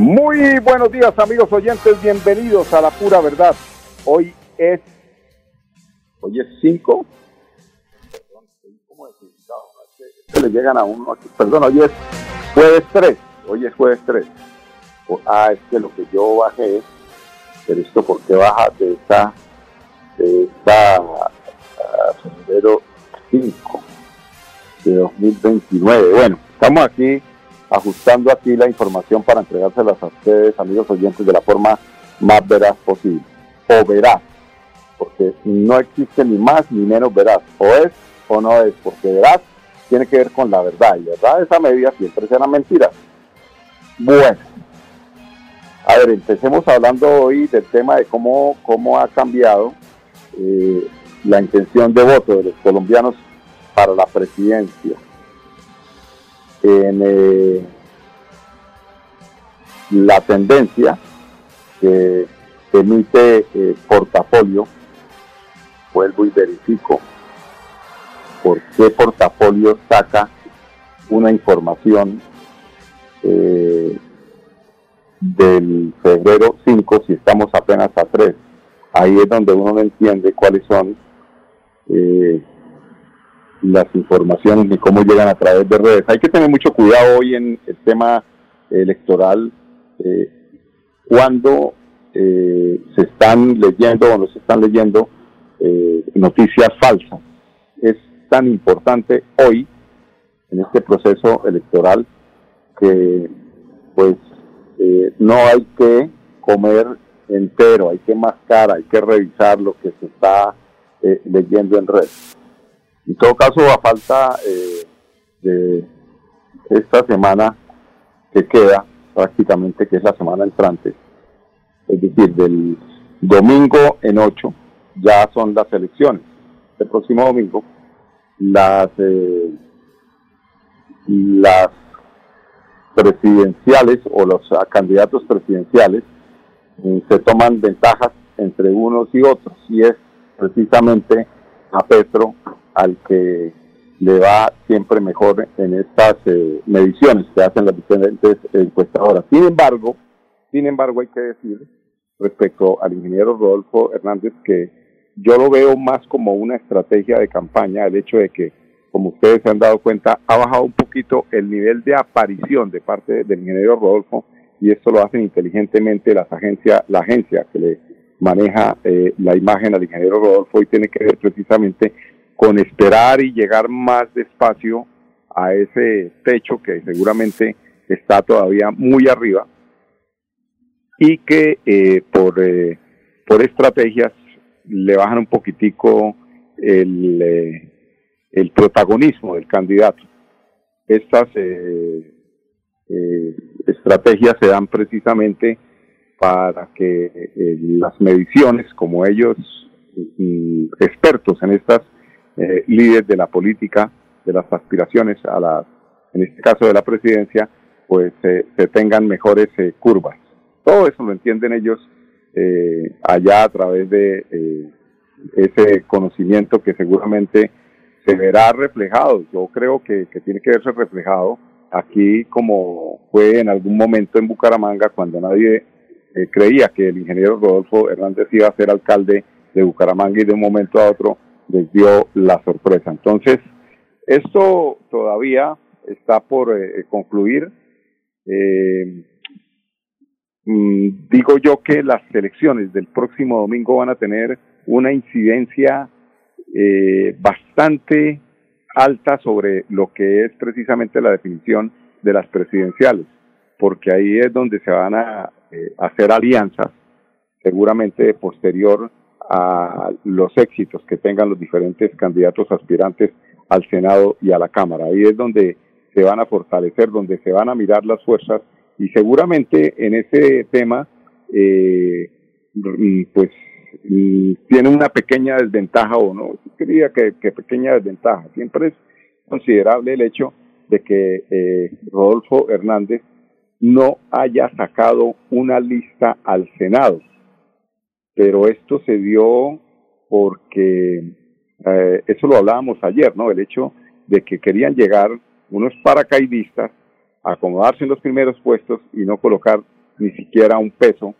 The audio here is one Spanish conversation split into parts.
Muy buenos días amigos oyentes, bienvenidos a la pura verdad. Hoy es, hoy es 5. Se le llegan a uno. Perdón, hoy es jueves 3. Hoy es jueves 3. Ah, es que lo que yo bajé pero esto por qué baja de esta, de esta febrero 5 de 2029. Bueno, estamos aquí ajustando aquí la información para entregárselas a ustedes, amigos oyentes, de la forma más veraz posible. O veraz, porque no existe ni más ni menos veraz. O es o no es, porque veraz tiene que ver con la verdad, y verdad esa medida siempre será mentira. Bueno, a ver, empecemos hablando hoy del tema de cómo, cómo ha cambiado eh, la intención de voto de los colombianos para la presidencia en eh, la tendencia que emite eh, portafolio, vuelvo y verifico por qué portafolio saca una información eh, del febrero 5 si estamos apenas a 3. Ahí es donde uno no entiende cuáles son las informaciones ni cómo llegan a través de redes. Hay que tener mucho cuidado hoy en el tema electoral eh, cuando eh, se están leyendo o no se están leyendo eh, noticias falsas. Es tan importante hoy en este proceso electoral que pues no hay que comer entero, hay que mascar, hay que revisar lo que se está leyendo en redes. En todo caso, a falta eh, de esta semana que queda, prácticamente que es la semana entrante, es decir, del domingo en 8, ya son las elecciones. El próximo domingo, las, eh, las presidenciales o los candidatos presidenciales eh, se toman ventajas entre unos y otros, y es precisamente a Petro al que le va siempre mejor en estas eh, mediciones que hacen las diferentes encuestadoras. Sin embargo, sin embargo hay que decir respecto al ingeniero Rodolfo Hernández que yo lo veo más como una estrategia de campaña, el hecho de que, como ustedes se han dado cuenta, ha bajado un poquito el nivel de aparición de parte del ingeniero Rodolfo y esto lo hacen inteligentemente las agencias, la agencia que le maneja eh, la imagen al ingeniero Rodolfo y tiene que ver precisamente con esperar y llegar más despacio a ese techo que seguramente está todavía muy arriba y que eh, por, eh, por estrategias le bajan un poquitico el, eh, el protagonismo del candidato. Estas estrategias se dan precisamente para que las mediciones, como ellos mm, expertos en estas eh, líderes de la política, de las aspiraciones a la, en este caso de la presidencia, pues se tengan mejores eh, curvas. Todo eso lo entienden ellos eh, allá a través de eh, ese conocimiento que seguramente se verá reflejado. Yo creo que, que tiene que verse reflejado aquí como fue en algún momento en Bucaramanga cuando nadie eh, creía que el ingeniero Rodolfo Hernández iba a ser alcalde de Bucaramanga y de un momento a otro les dio la sorpresa. Entonces, esto todavía está por eh, concluir. Eh, mm, digo yo que las elecciones del próximo domingo van a tener una incidencia eh, bastante alta sobre lo que es precisamente la definición de las presidenciales, porque ahí es donde se van a hacer alianzas, seguramente posterior a los éxitos que tengan los diferentes candidatos aspirantes al Senado y a la Cámara. Ahí es donde se van a fortalecer, donde se van a mirar las fuerzas Y seguramente en ese tema, eh, pues tiene una pequeña desventaja o no, quería que, que, pequeña desventaja. Siempre es considerable el hecho de que eh, Rodolfo Hernández no haya sacado una lista al Senado. Pero esto se dio porque, eh, eso lo hablábamos ayer, ¿no? El hecho de que querían llegar unos paracaidistas, acomodarse en los primeros puestos y no colocar ni siquiera un peso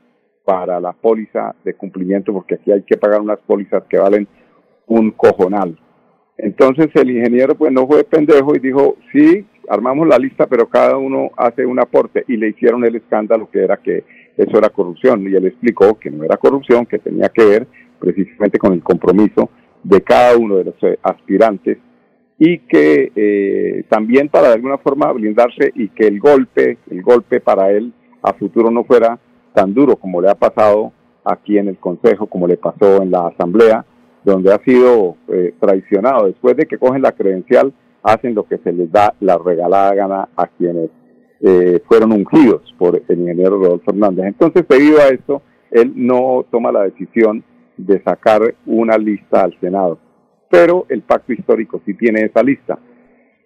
para la póliza de cumplimiento, porque aquí hay que pagar unas pólizas que valen un cojonal. Entonces el ingeniero pues no fue pendejo y dijo, sí, armamos la lista, pero cada uno hace un aporte y le hicieron el escándalo que era que eso era corrupción y él explicó que no era corrupción, que tenía que ver precisamente con el compromiso de cada uno de los eh, aspirantes y que eh, también para de alguna forma blindarse y que el golpe, el golpe para él a futuro no fuera tan duro como le ha pasado aquí en el Consejo, como le pasó en la Asamblea, donde ha sido eh, traicionado. Después de que cogen la credencial, hacen lo que se les da la regalada gana a quienes eh, fueron ungidos por el ingeniero Rodolfo Hernández. Entonces, debido a esto, él no toma la decisión de sacar una lista al Senado. Pero el pacto histórico sí tiene esa lista,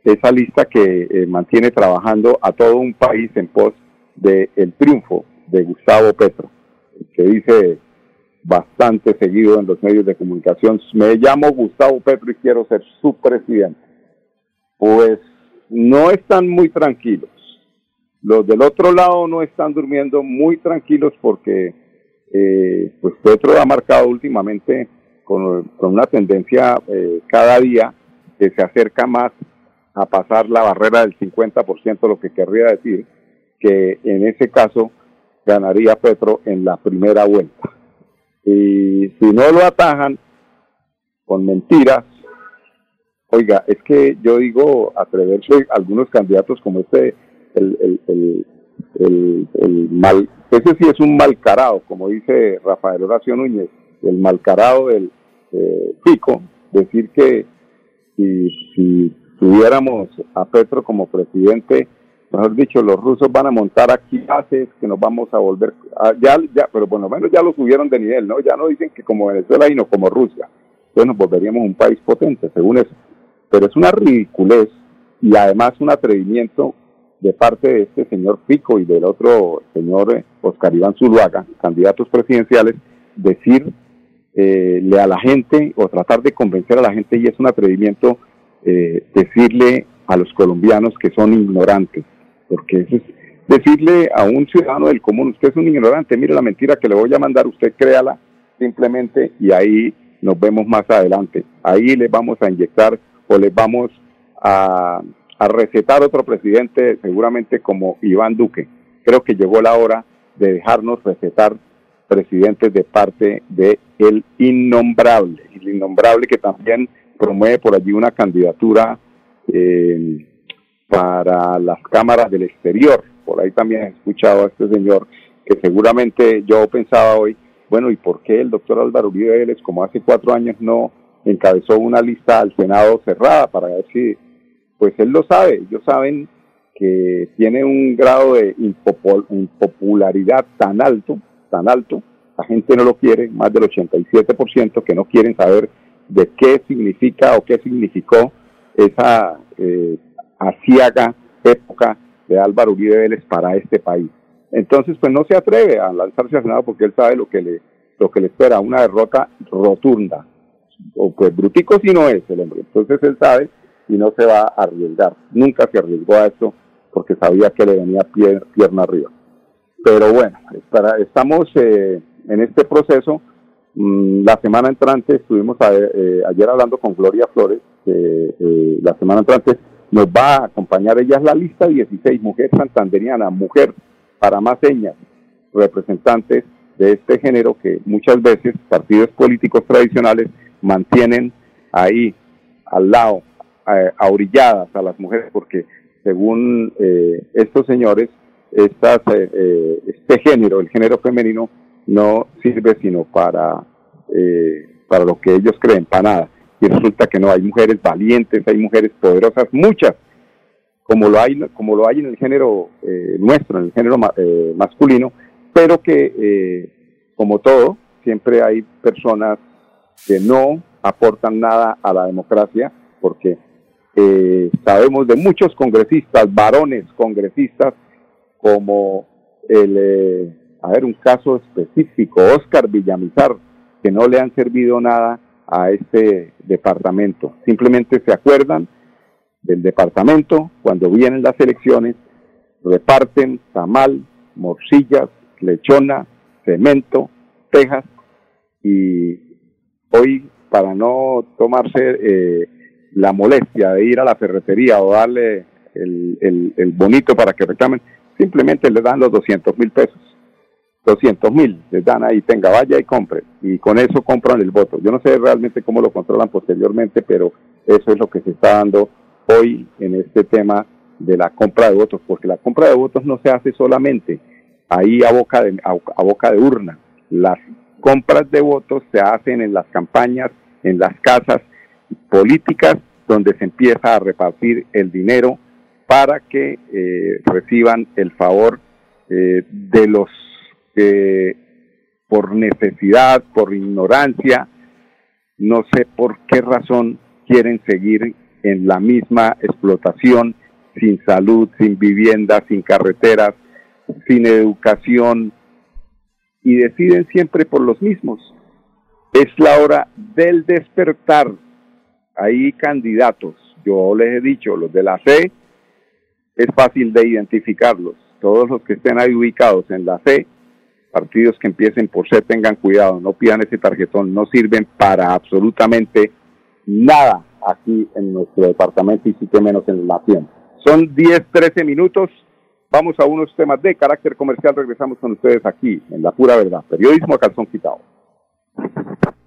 esa lista que eh, mantiene trabajando a todo un país en pos del el triunfo de Gustavo Petro, que dice bastante seguido en los medios de comunicación, me llamo Gustavo Petro y quiero ser su presidente. Pues no están muy tranquilos. Los del otro lado no están durmiendo muy tranquilos porque eh, pues Petro ha marcado últimamente con, una tendencia eh, cada día que se acerca más a pasar la barrera del 50%, lo que querría decir que en ese caso ganaría Petro en la primera vuelta. Y si no lo atajan con mentiras, oiga, es que yo digo atreverse algunos candidatos como este, el, el, el, el, mal, ese sí es un malcarado, como dice Rafael Horacio Núñez, el malcarado del eh, Pico, decir que si, si tuviéramos a Petro como presidente, mejor dicho, los rusos van a montar aquí bases que nos vamos a volver, ya, ya, pero bueno, menos ya lo subieron de nivel, ¿no? Ya no dicen que como Venezuela y no como Rusia. Entonces nos volveríamos un país potente, según eso. Pero es una ridiculez y además un atrevimiento de parte de este señor Pico y del otro señor eh, Oscar Iván Zuluaga, candidatos presidenciales, decirle eh, a la gente o tratar de convencer a la gente y es un atrevimiento eh, decirle a los colombianos que son ignorantes porque eso es decirle a un ciudadano del común, usted es un ignorante, mire la mentira que le voy a mandar, usted créala simplemente y ahí nos vemos más adelante. Ahí le vamos a inyectar o les vamos a, a recetar otro presidente, seguramente como Iván Duque. Creo que llegó la hora de dejarnos recetar presidentes de parte de el innombrable, el innombrable que también promueve por allí una candidatura eh, para las cámaras del exterior. Por ahí también he escuchado a este señor que seguramente yo pensaba hoy, bueno, ¿y por qué el doctor Álvaro Uribe Vélez, como hace cuatro años, no encabezó una lista al Senado cerrada para ver pues él lo sabe, ellos saben que tiene un grado de impopularidad tan alto, tan alto, la gente no lo quiere, más del 87% que no quieren saber de qué significa o qué significó esa eh, época de Álvaro Uribe Vélez para este país. Entonces, pues no se atreve a lanzarse al Senado porque él sabe lo que le, lo que le espera, una derrota rotunda. O pues brutico si no es el hombre. Entonces él sabe y no se va a arriesgar. Nunca se arriesgó a esto porque sabía que le venía pierna arriba. Pero bueno, estamos eh, en este proceso. Mm, la semana entrante estuvimos eh, ayer hablando con Gloria Flores, eh, la semana entrante nos va a acompañar, ella es la lista 16, mujer santanderiana, mujer para más señas, representantes de este género que muchas veces partidos políticos tradicionales mantienen ahí al lado, eh, a orilladas a las mujeres, porque según eh, estos señores, estas, eh, este género, el género femenino, no sirve sino para, para lo que ellos creen, para nada. Y resulta que no, hay mujeres valientes, hay mujeres poderosas, muchas, como lo hay, como lo hay en el género eh, nuestro, en el género eh, masculino, pero que, como todo, siempre hay personas que no aportan nada a la democracia, porque sabemos de muchos congresistas, varones congresistas, como el, a ver, un caso específico, Oscar Villamizar, que no le han servido nada a este departamento. Simplemente se acuerdan del departamento cuando vienen las elecciones, reparten tamal, morcillas, lechona, cemento, tejas y hoy para no tomarse eh, la molestia de ir a la ferretería o darle el, el bonito para que reclamen, simplemente le dan los 200 mil pesos 200 mil, les dan ahí, tenga, vaya y compre, y con eso compran el voto. Yo no sé realmente cómo lo controlan posteriormente, pero eso es lo que se está dando hoy en este tema de la compra de votos, porque la compra de votos no se hace solamente ahí a boca de, a, boca de urna. Las compras de votos se hacen en las campañas, en las casas políticas, donde se empieza a repartir el dinero para que eh, reciban el favor eh, de los que por necesidad, por ignorancia, no sé por qué razón quieren seguir en la misma explotación, sin salud, sin vivienda, sin carreteras, sin educación, y deciden siempre por los mismos. Es la hora del despertar. Hay candidatos, yo les he dicho, los de la C, es fácil de identificarlos. Todos los que estén ahí ubicados en la C partidos que empiecen por C tengan cuidado, no pidan ese tarjetón, no sirven para absolutamente nada aquí en nuestro departamento y sí que menos en la nación. Son 10, 13 minutos, vamos a unos temas de carácter comercial, regresamos con ustedes aquí en La Pura Verdad, periodismo a calzón quitado.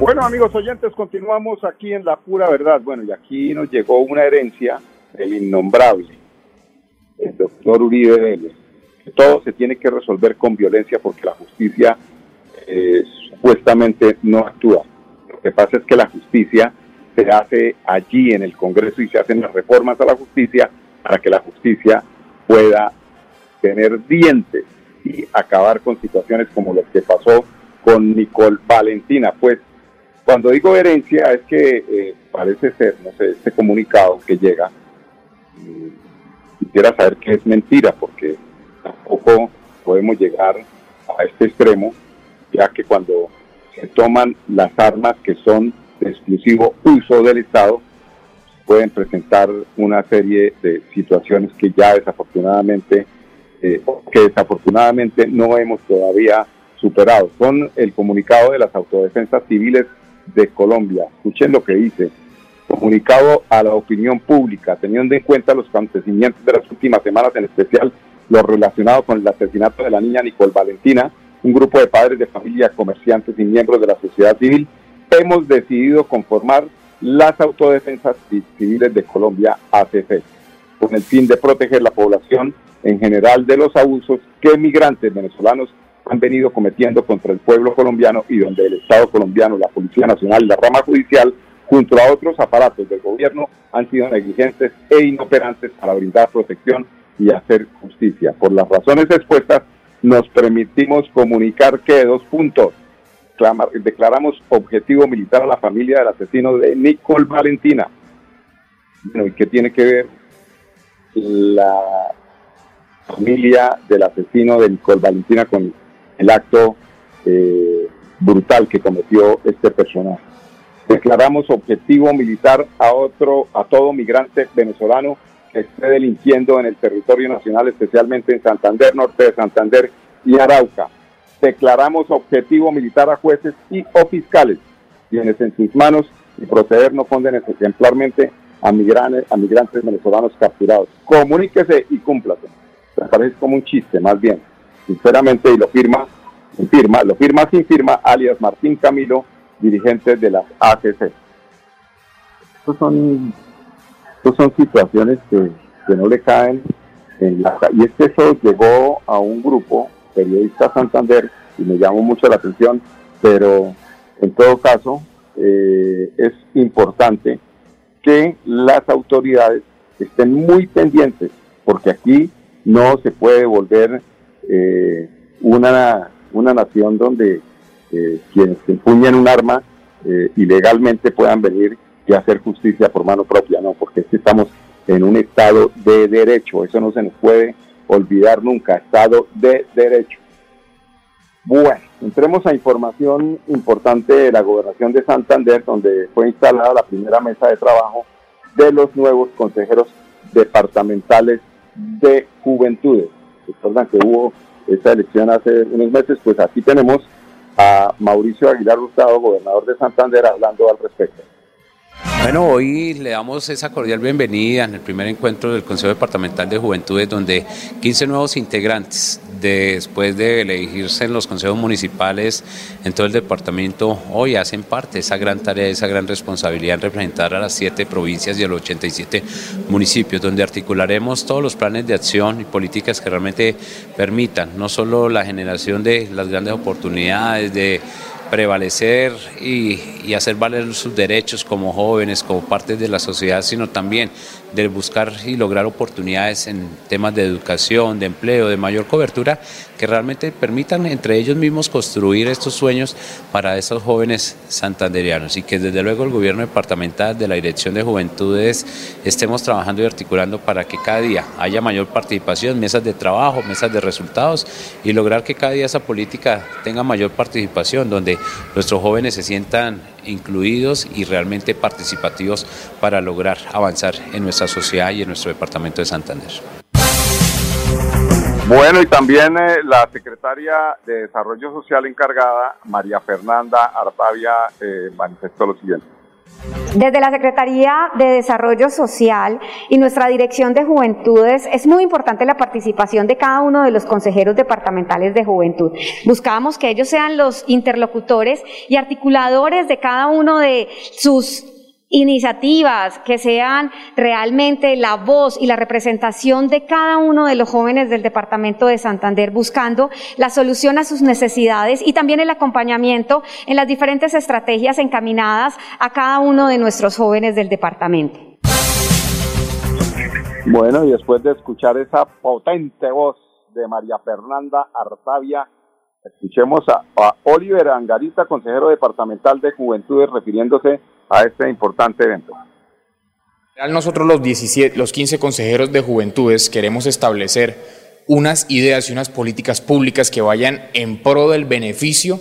Bueno, amigos oyentes, continuamos aquí en La Pura Verdad. Bueno, y aquí nos llegó una herencia del innombrable, el doctor Uribe Vélez, todo se tiene que resolver con violencia porque la justicia eh, supuestamente no actúa. Lo que pasa es que la justicia se hace allí en el Congreso y se hacen las reformas a la justicia para que la justicia pueda tener dientes y acabar con situaciones como las que pasó con Nicole Valentina. Pues cuando digo herencia es que eh, parece ser, no sé, este comunicado que llega, mm, quisiera saber que es mentira porque tampoco podemos llegar a este extremo, ya que cuando se toman las armas que son de exclusivo uso del Estado, pueden presentar una serie de situaciones que ya desafortunadamente, eh, que desafortunadamente no hemos todavía superado. Son el comunicado de las autodefensas civiles de Colombia. Escuchen lo que dice. Comunicado a la opinión pública, teniendo en cuenta los acontecimientos de las últimas semanas, en especial lo relacionado con el asesinato de la niña Nicole Valentina, un grupo de padres de familia, comerciantes y miembros de la sociedad civil, hemos decidido conformar las autodefensas civiles de Colombia, ACC, con el fin de proteger la población en general de los abusos que migrantes venezolanos han venido cometiendo contra el pueblo colombiano y donde el Estado colombiano, la Policía Nacional la rama judicial, junto a otros aparatos del gobierno, han sido negligentes e inoperantes para brindar protección y hacer justicia. Por las razones expuestas, nos permitimos comunicar que dos puntos declaramos objetivo militar a la familia del asesino de Nicole Valentina. Bueno, ¿y qué tiene que ver la familia del asesino de Nicole Valentina con el acto eh, brutal que cometió este personaje? Declaramos objetivo militar a otro, a todo migrante venezolano que esté delinquiendo en el territorio nacional, especialmente en Santander, norte de Santander y Arauca declaramos objetivo militar a jueces y o fiscales, quienes en sus manos y proceder no condenes ejemplarmente a migrantes, a migrantes venezolanos capturados. Comuníquese y cúmplase. Me parece como un chiste, más bien. Sinceramente, y lo firma, sin firma, lo firma sin firma, alias Martín Camilo, dirigente de las ACC. Estos son, estos son situaciones que, que no le caen en la... Y es que eso llegó a un grupo periodista Santander y me llamó mucho la atención, pero en todo caso eh, es importante que las autoridades estén muy pendientes, porque aquí no se puede volver eh, una, una nación donde eh, quienes empuñan un arma ilegalmente puedan venir y hacer justicia por mano propia, no, porque estamos en un estado de derecho, eso no se nos puede olvidar nunca, Estado de Derecho. Bueno, entremos a información importante de la gobernación de Santander, donde fue instalada la primera mesa de trabajo de los nuevos consejeros departamentales de juventudes. Recuerdan que hubo esta elección hace unos meses, pues aquí tenemos a Mauricio Aguilar Hurtado, gobernador de Santander, hablando al respecto. Bueno, hoy le damos esa cordial bienvenida en el primer encuentro del Consejo Departamental de Juventudes, donde 15 nuevos integrantes, después de elegirse en los consejos municipales en todo el departamento, hoy hacen parte de esa gran tarea, esa gran responsabilidad en representar a las siete provincias y a los 87 municipios, donde articularemos todos los planes de acción y políticas que realmente permitan no solo la generación de las grandes oportunidades, de prevalecer y, hacer valer sus derechos como jóvenes, como parte de la sociedad, sino también de buscar y lograr oportunidades en temas de educación, de empleo, de mayor cobertura, que realmente permitan entre ellos mismos construir estos sueños para esos jóvenes santanderianos y que desde luego el gobierno departamental de la Dirección de Juventudes estemos trabajando y articulando para que cada día haya mayor participación, mesas de trabajo, mesas de resultados y lograr que cada día esa política tenga mayor participación, donde nuestros jóvenes se sientan incluidos y realmente participativos para lograr avanzar en nuestra sociedad y en nuestro departamento de Santander. Bueno, y también eh, la secretaria de Desarrollo Social encargada, María Fernanda Artavia, eh, manifestó lo siguiente. Desde la Secretaría de Desarrollo Social y nuestra Dirección de Juventudes es muy importante la participación de cada uno de los consejeros departamentales de juventud. Buscamos que ellos sean los interlocutores y articuladores de cada uno de sus iniciativas que sean realmente la voz y la representación de cada uno de los jóvenes del departamento de Santander buscando la solución a sus necesidades y también el acompañamiento en las diferentes estrategias encaminadas a cada uno de nuestros jóvenes del departamento. Bueno, y después de escuchar esa potente voz de María Fernanda Artavia, escuchemos a, a Oliver Angarita, consejero departamental de Juventudes, refiriéndose a este importante evento. Nosotros los, 17, los 15 consejeros de juventudes queremos establecer unas ideas y unas políticas públicas que vayan en pro del beneficio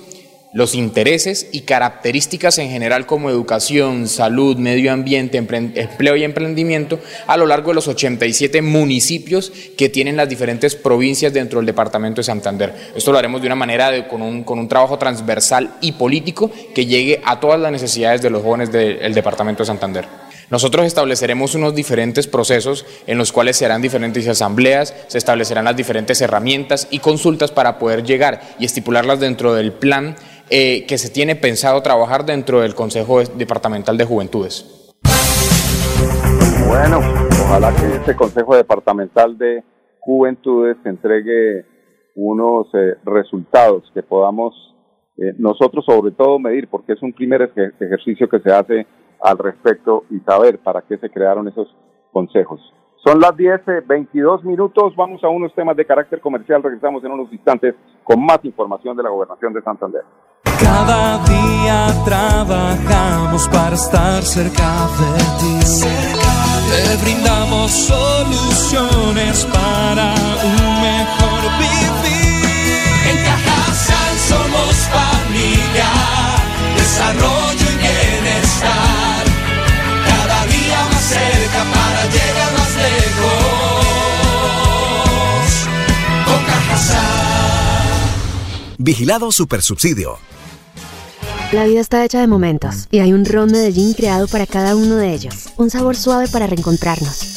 los intereses y características en general como educación, salud, medio ambiente, empleo y emprendimiento a lo largo de los 87 municipios que tienen las diferentes provincias dentro del departamento de Santander. Esto lo haremos de una manera con, un, con un trabajo transversal y político que llegue a todas las necesidades de los jóvenes del departamento de Santander. Nosotros estableceremos unos diferentes procesos en los cuales se harán diferentes asambleas, se establecerán las diferentes herramientas y consultas para poder llegar y estipularlas dentro del plan eh, que se tiene pensado trabajar dentro del Consejo Departamental de Juventudes. Bueno, ojalá que este Consejo Departamental de Juventudes entregue unos eh, resultados que podamos eh, nosotros sobre todo medir, porque es un primer ejercicio que se hace al respecto y saber para qué se crearon esos consejos. Son las 10, 22 minutos. Vamos a unos temas de carácter comercial. Regresamos en unos instantes con más información de la gobernación de Santander. Cada día trabajamos para estar cerca de ti. Te brindamos soluciones para un Vigilado Supersubsidio. La vida está hecha de momentos y hay un ron Medellín creado para cada uno de ellos. Un sabor suave para reencontrarnos,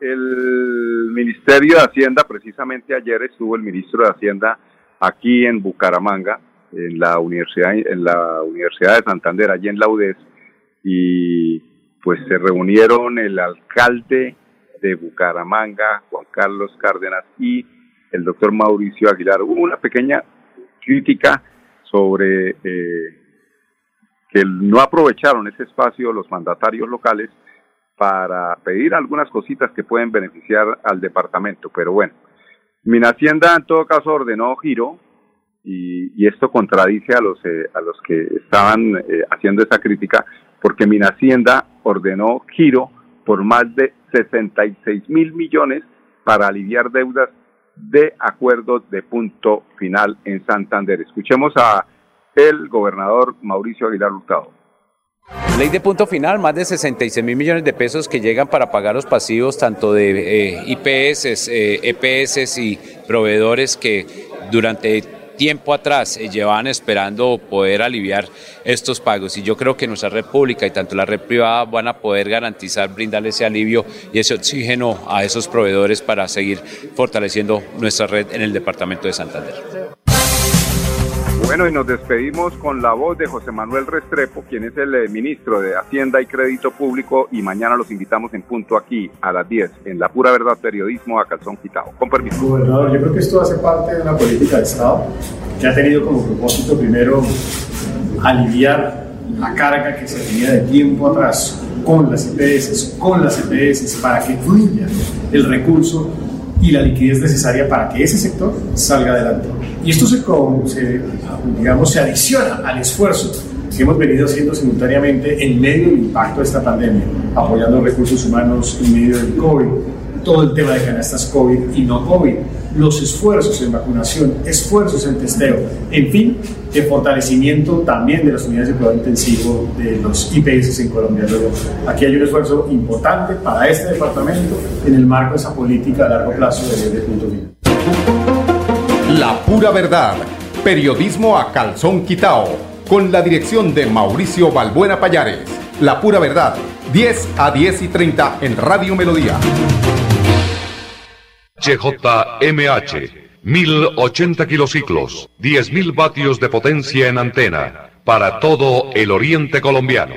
El Ministerio de Hacienda, precisamente ayer estuvo el ministro de Hacienda aquí en Bucaramanga, en la Universidad, en la Universidad de Santander, allí en la UDES, y pues se reunieron el alcalde de Bucaramanga, Juan Carlos Cárdenas, y el doctor Mauricio Aguilar. Hubo una pequeña crítica sobre eh, que no aprovecharon ese espacio los mandatarios locales para pedir algunas cositas que pueden beneficiar al departamento. Pero bueno, Hacienda en todo caso ordenó giro y, esto contradice a los, eh, a los que estaban eh, haciendo esa crítica porque Hacienda ordenó giro por más de 66 mil millones para aliviar deudas de acuerdos de punto final en Santander. Escuchemos a el gobernador Mauricio Aguilar Hurtado. Ley de punto final, más de 66 mil millones de pesos que llegan para pagar los pasivos tanto de eh, IPS, eh, EPS y proveedores que durante tiempo atrás eh, llevaban esperando poder aliviar estos pagos y yo creo que nuestra red pública y tanto la red privada van a poder garantizar, brindarle ese alivio y ese oxígeno a esos proveedores para seguir fortaleciendo nuestra red en el departamento de Santander. Bueno, y nos despedimos con la voz de José Manuel Restrepo, quien es el eh, ministro de Hacienda y Crédito Público, y mañana los invitamos en punto aquí a las 10 en La Pura Verdad Periodismo a Calzón Quitado. Con permiso. Gobernador, yo creo que esto hace parte de una política de Estado que ha tenido como propósito primero aliviar la carga que se tenía de tiempo atrás con las EPS, con las EPS, para que fluya el recurso y la liquidez necesaria para que ese sector salga adelante. Y esto se, se, digamos, se adiciona al esfuerzo que hemos venido haciendo simultáneamente en medio del impacto de esta pandemia, apoyando recursos humanos en medio del COVID, todo el tema de canastas COVID y no COVID, los esfuerzos en vacunación, esfuerzos en testeo, en fin, el fortalecimiento también de las unidades de cuidado intensivo de los IPS en Colombia. Luego, aquí hay un esfuerzo importante para este departamento en el marco de esa política a largo plazo de, de punto final. La pura verdad. Periodismo a calzón quitao. Con la dirección de Mauricio Balbuena Payares. La pura verdad 10 a 10 y 30 en Radio Melodía. HJMH, 1080 kilociclos, 10.000 vatios de potencia en antena, para todo el oriente colombiano.